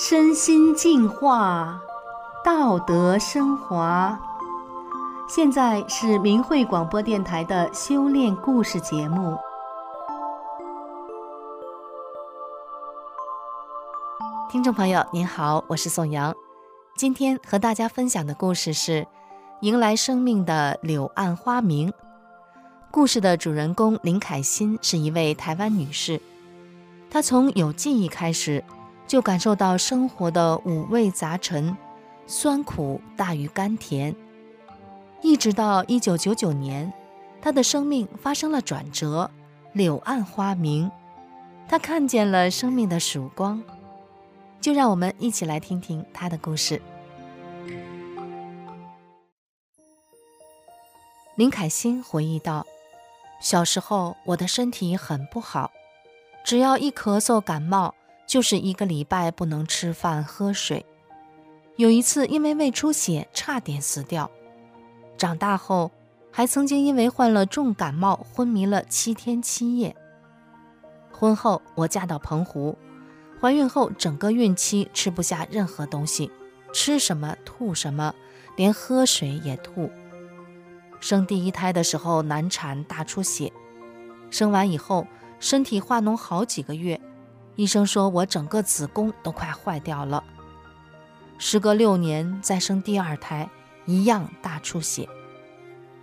身心净化，道德升华。现在是明慧广播电台的修炼故事节目。听众朋友，您好，我是宋阳。今天和大家分享的故事是《迎来生命的柳暗花明》。故事的主人公林凯欣是一位台湾女士，她从有记忆开始，就感受到生活的五味杂陈，酸苦大于甘甜。一直到一九九九年，他的生命发生了转折，柳暗花明，他看见了生命的曙光。就让我们一起来听听他的故事。林凯欣回忆道。小时候，我的身体很不好，只要一咳嗽感冒，就是一个礼拜不能吃饭喝水。有一次，因为胃出血，差点死掉。长大后，还曾经因为患了重感冒，昏迷了七天七夜。婚后，我嫁到澎湖，怀孕后整个孕期吃不下任何东西，吃什么吐什么，连喝水也吐。生第一胎的时候难产大出血，生完以后身体化脓好几个月，医生说我整个子宫都快坏掉了。时隔六年再生第二胎，一样大出血。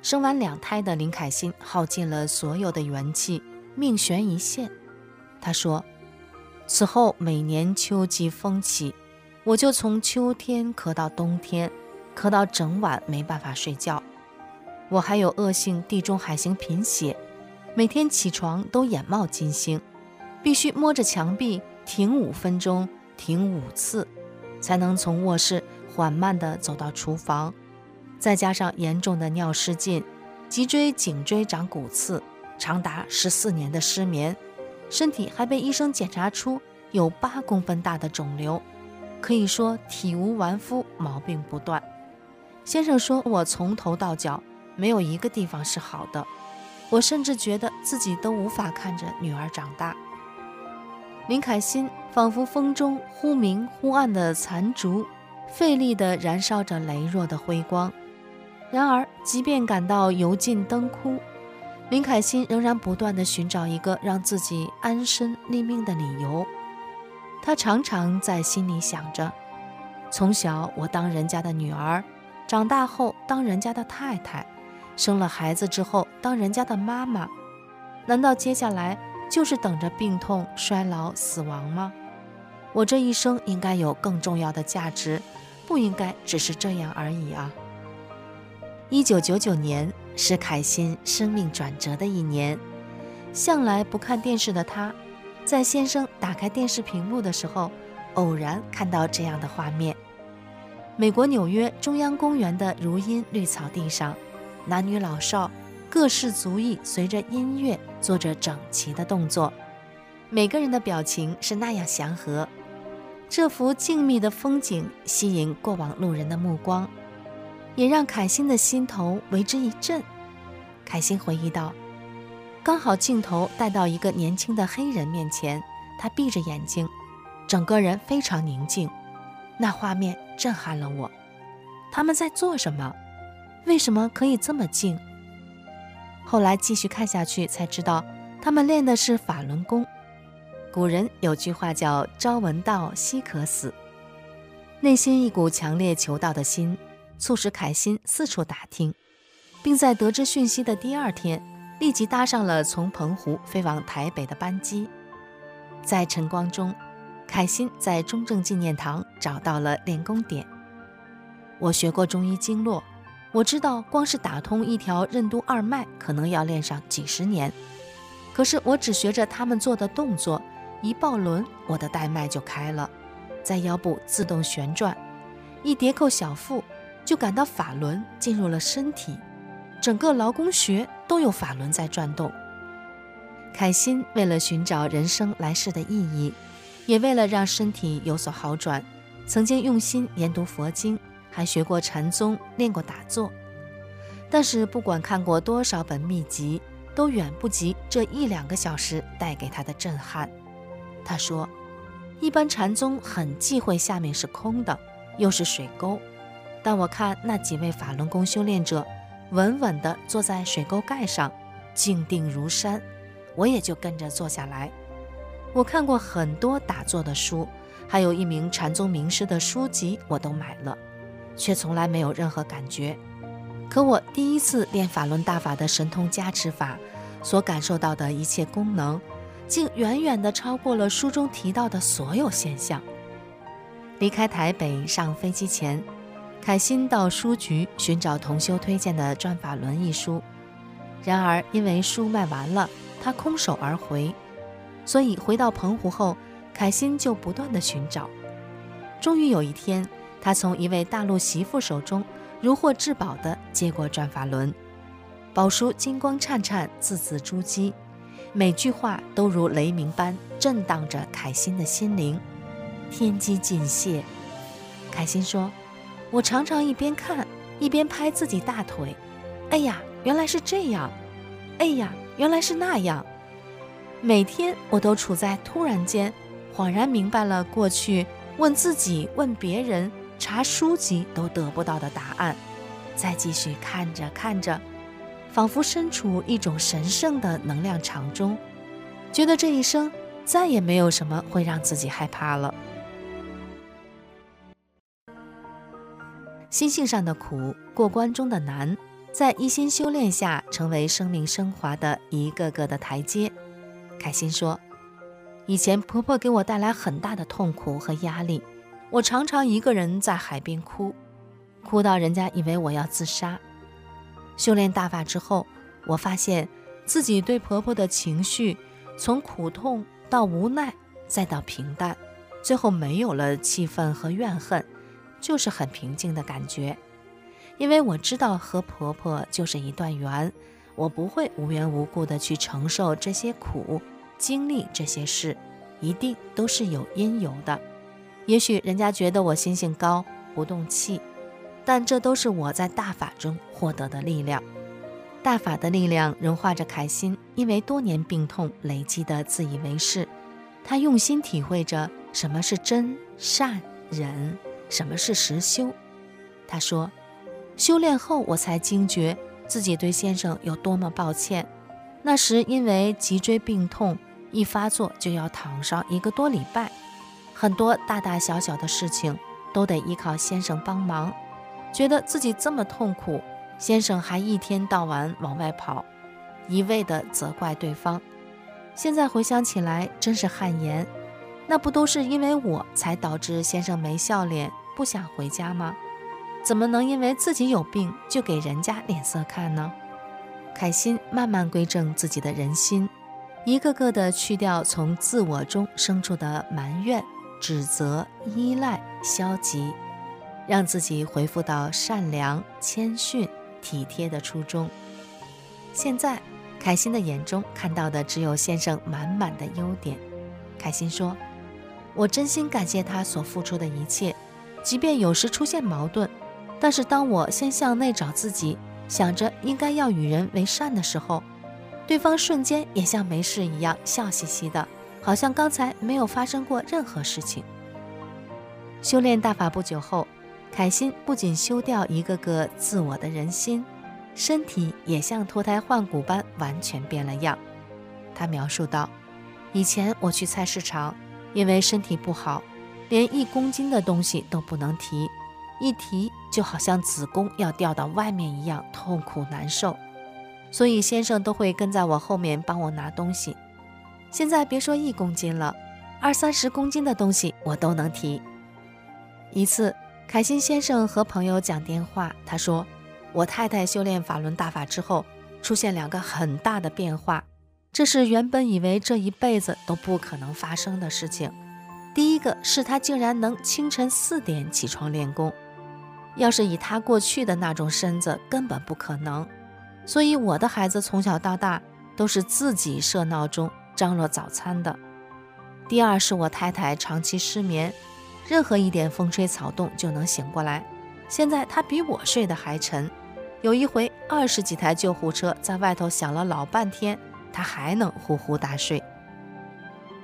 生完两胎的林凯欣耗尽了所有的元气，命悬一线。她说，此后每年秋季风起，我就从秋天咳到冬天，咳到整晚没办法睡觉。我还有恶性地中海型贫血，每天起床都眼冒金星，必须摸着墙壁停五分钟，停五次，才能从卧室缓慢地走到厨房。再加上严重的尿失禁，脊椎、颈椎长骨刺，长达十四年的失眠，身体还被医生检查出有八公分大的肿瘤，可以说体无完肤，毛病不断。先生说我从头到脚。没有一个地方是好的，我甚至觉得自己都无法看着女儿长大。林凯欣仿佛风中忽明忽暗的残烛，费力地燃烧着羸弱的辉光。然而，即便感到油尽灯枯，林凯欣仍然不断地寻找一个让自己安身立命的理由。她常常在心里想着：从小我当人家的女儿，长大后当人家的太太。生了孩子之后，当人家的妈妈，难道接下来就是等着病痛、衰老、死亡吗？我这一生应该有更重要的价值，不应该只是这样而已啊！一九九九年是凯欣生命转折的一年，向来不看电视的她，在先生打开电视屏幕的时候，偶然看到这样的画面：美国纽约中央公园的如茵绿草地上。男女老少，各式族裔，随着音乐做着整齐的动作，每个人的表情是那样祥和。这幅静谧的风景吸引过往路人的目光，也让凯欣的心头为之一震。凯欣回忆道：“刚好镜头带到一个年轻的黑人面前，他闭着眼睛，整个人非常宁静。那画面震撼了我。他们在做什么？”为什么可以这么静？后来继续看下去才知道，他们练的是法轮功。古人有句话叫“朝闻道，夕可死”。内心一股强烈求道的心，促使凯欣四处打听，并在得知讯息的第二天，立即搭上了从澎湖飞往台北的班机。在晨光中，凯欣在中正纪念堂找到了练功点。我学过中医经络。我知道，光是打通一条任督二脉，可能要练上几十年。可是我只学着他们做的动作，一抱轮，我的带脉就开了，在腰部自动旋转，一叠扣小腹，就感到法轮进入了身体，整个劳宫穴都有法轮在转动。凯欣为了寻找人生来世的意义，也为了让身体有所好转，曾经用心研读佛经。还学过禅宗，练过打坐，但是不管看过多少本秘籍，都远不及这一两个小时带给他的震撼。他说：“一般禅宗很忌讳下面是空的，又是水沟。但我看那几位法轮功修炼者稳稳地坐在水沟盖上，静定如山，我也就跟着坐下来。我看过很多打坐的书，还有一名禅宗名师的书籍，我都买了，却从来没有任何感觉。可我第一次练法轮大法的神通加持法，所感受到的一切功能，竟远远地超过了书中提到的所有现象。离开台北上飞机前，凯欣到书局寻找同修推荐的《转法轮》一书，然而因为书卖完了，他空手而回，所以回到澎湖后，凯欣就不断地寻找。终于有一天，他从一位大陆媳妇手中。如获至宝地接过转法轮，宝书金光灿灿，字字珠玑，每句话都如雷鸣般震荡着凯欣的心灵。天机尽泄，凯欣说：“我常常一边看一边拍自己大腿，哎呀，原来是这样！哎呀，原来是那样！每天我都处在突然间恍然明白了过去问自己、问别人。”查书籍都得不到的答案，再继续看着看着，仿佛身处一种神圣的能量场中，觉得这一生再也没有什么会让自己害怕了。心性上的苦，过关中的难，在一心修炼下，成为生命升华的一个个的台阶。凯欣说：“以前婆婆给我带来很大的痛苦和压力。”我常常一个人在海边哭，哭到人家以为我要自杀。修炼大法之后，我发现自己对婆婆的情绪，从苦痛到无奈，再到平淡，最后没有了气愤和怨恨，就是很平静的感觉。因为我知道和婆婆就是一段缘，我不会无缘无故的去承受这些苦，经历这些事，一定都是有因由的。也许人家觉得我心性高，不动气，但这都是我在大法中获得的力量。大法的力量融化着凯欣，因为多年病痛累积的自以为是。他用心体会着什么是真善忍，什么是实修。他说：“修炼后，我才惊觉自己对先生有多么抱歉。那时因为脊椎病痛，一发作就要躺上一个多礼拜。”很多大大小小的事情都得依靠先生帮忙，觉得自己这么痛苦，先生还一天到晚往外跑，一味地责怪对方。现在回想起来，真是汗颜。那不都是因为我才导致先生没笑脸，不想回家吗？怎么能因为自己有病就给人家脸色看呢？凯欣慢慢归正自己的人心，一个个地去掉从自我中生出的埋怨。指责、依赖、消极，让自己恢复到善良、谦逊、体贴的初衷。现在，凯欣的眼中看到的只有先生满满的优点。凯欣说：“我真心感谢他所付出的一切，即便有时出现矛盾，但是当我先向内找自己，想着应该要与人为善的时候，对方瞬间也像没事一样笑嘻嘻的。”好像刚才没有发生过任何事情。修炼大法不久后，凯欣不仅修掉一个个自我的人心，身体也像脱胎换骨般完全变了样。他描述道：“以前我去菜市场，因为身体不好，连一公斤的东西都不能提，一提就好像子宫要掉到外面一样痛苦难受，所以先生都会跟在我后面帮我拿东西。”现在别说一公斤了，二三十公斤的东西我都能提。一次，凯欣先生和朋友讲电话，他说：“我太太修炼法轮大法之后，出现两个很大的变化，这是原本以为这一辈子都不可能发生的事情。第一个是她竟然能清晨四点起床练功，要是以她过去的那种身子，根本不可能。所以我的孩子从小到大都是自己设闹钟。”张罗早餐的。第二是我太太长期失眠，任何一点风吹草动就能醒过来。现在她比我睡得还沉，有一回二十几台救护车在外头响了老半天，她还能呼呼大睡。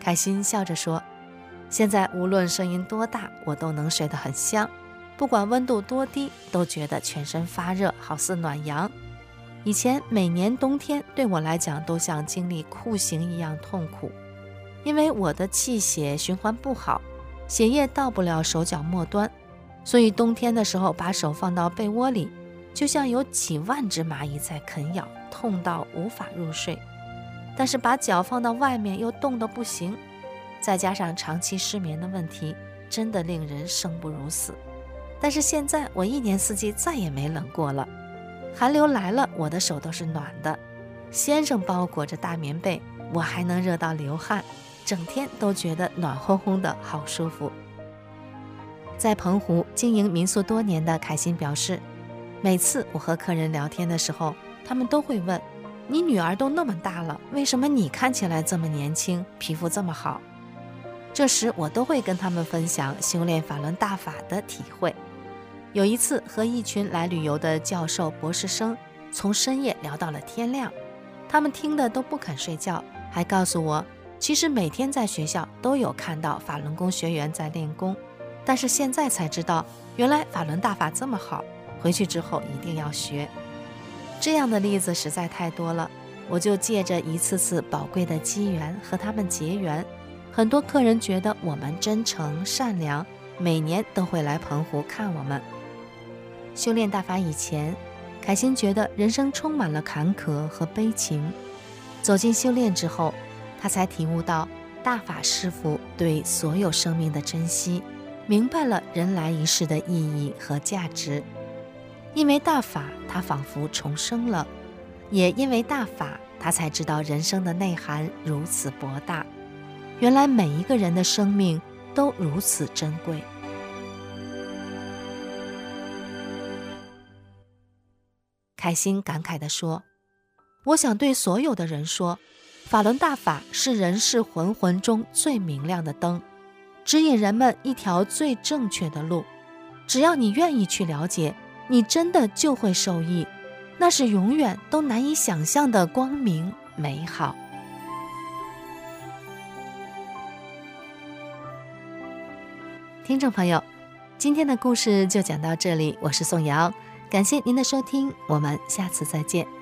凯欣笑着说：“现在无论声音多大，我都能睡得很香，不管温度多低，都觉得全身发热，好似暖阳。以前每年冬天对我来讲都像经历酷刑一样痛苦，因为我的气血循环不好，血液到不了手脚末端，所以冬天的时候把手放到被窝里，就像有几万只蚂蚁在啃咬，痛到无法入睡。但是把脚放到外面又冻得不行，再加上长期失眠的问题，真的令人生不如死。但是现在我一年四季再也没冷过了。寒流来了，我的手都是暖的。先生包裹着大棉被，我还能热到流汗，整天都觉得暖烘烘的，好舒服。在澎湖经营民宿多年的凯欣表示，每次我和客人聊天的时候，他们都会问：“你女儿都那么大了，为什么你看起来这么年轻，皮肤这么好？”这时我都会跟他们分享修炼法轮大法的体会。有一次和一群来旅游的教授、博士生从深夜聊到了天亮，他们听得都不肯睡觉，还告诉我，其实每天在学校都有看到法轮功学员在练功，但是现在才知道，原来法轮大法这么好，回去之后一定要学。这样的例子实在太多了，我就借着一次次宝贵的机缘和他们结缘，很多客人觉得我们真诚善良，每年都会来澎湖看我们。修炼大法以前，凯欣觉得人生充满了坎坷和悲情。走进修炼之后，他才体悟到大法师父对所有生命的珍惜，明白了人来一世的意义和价值。因为大法，他仿佛重生了；也因为大法，他才知道人生的内涵如此博大。原来每一个人的生命都如此珍贵。凯心感慨地说：“我想对所有的人说，法轮大法是人世魂魂中最明亮的灯，指引人们一条最正确的路。只要你愿意去了解，你真的就会受益，那是永远都难以想象的光明美好。”听众朋友，今天的故事就讲到这里，我是宋瑶。感谢您的收听，我们下次再见。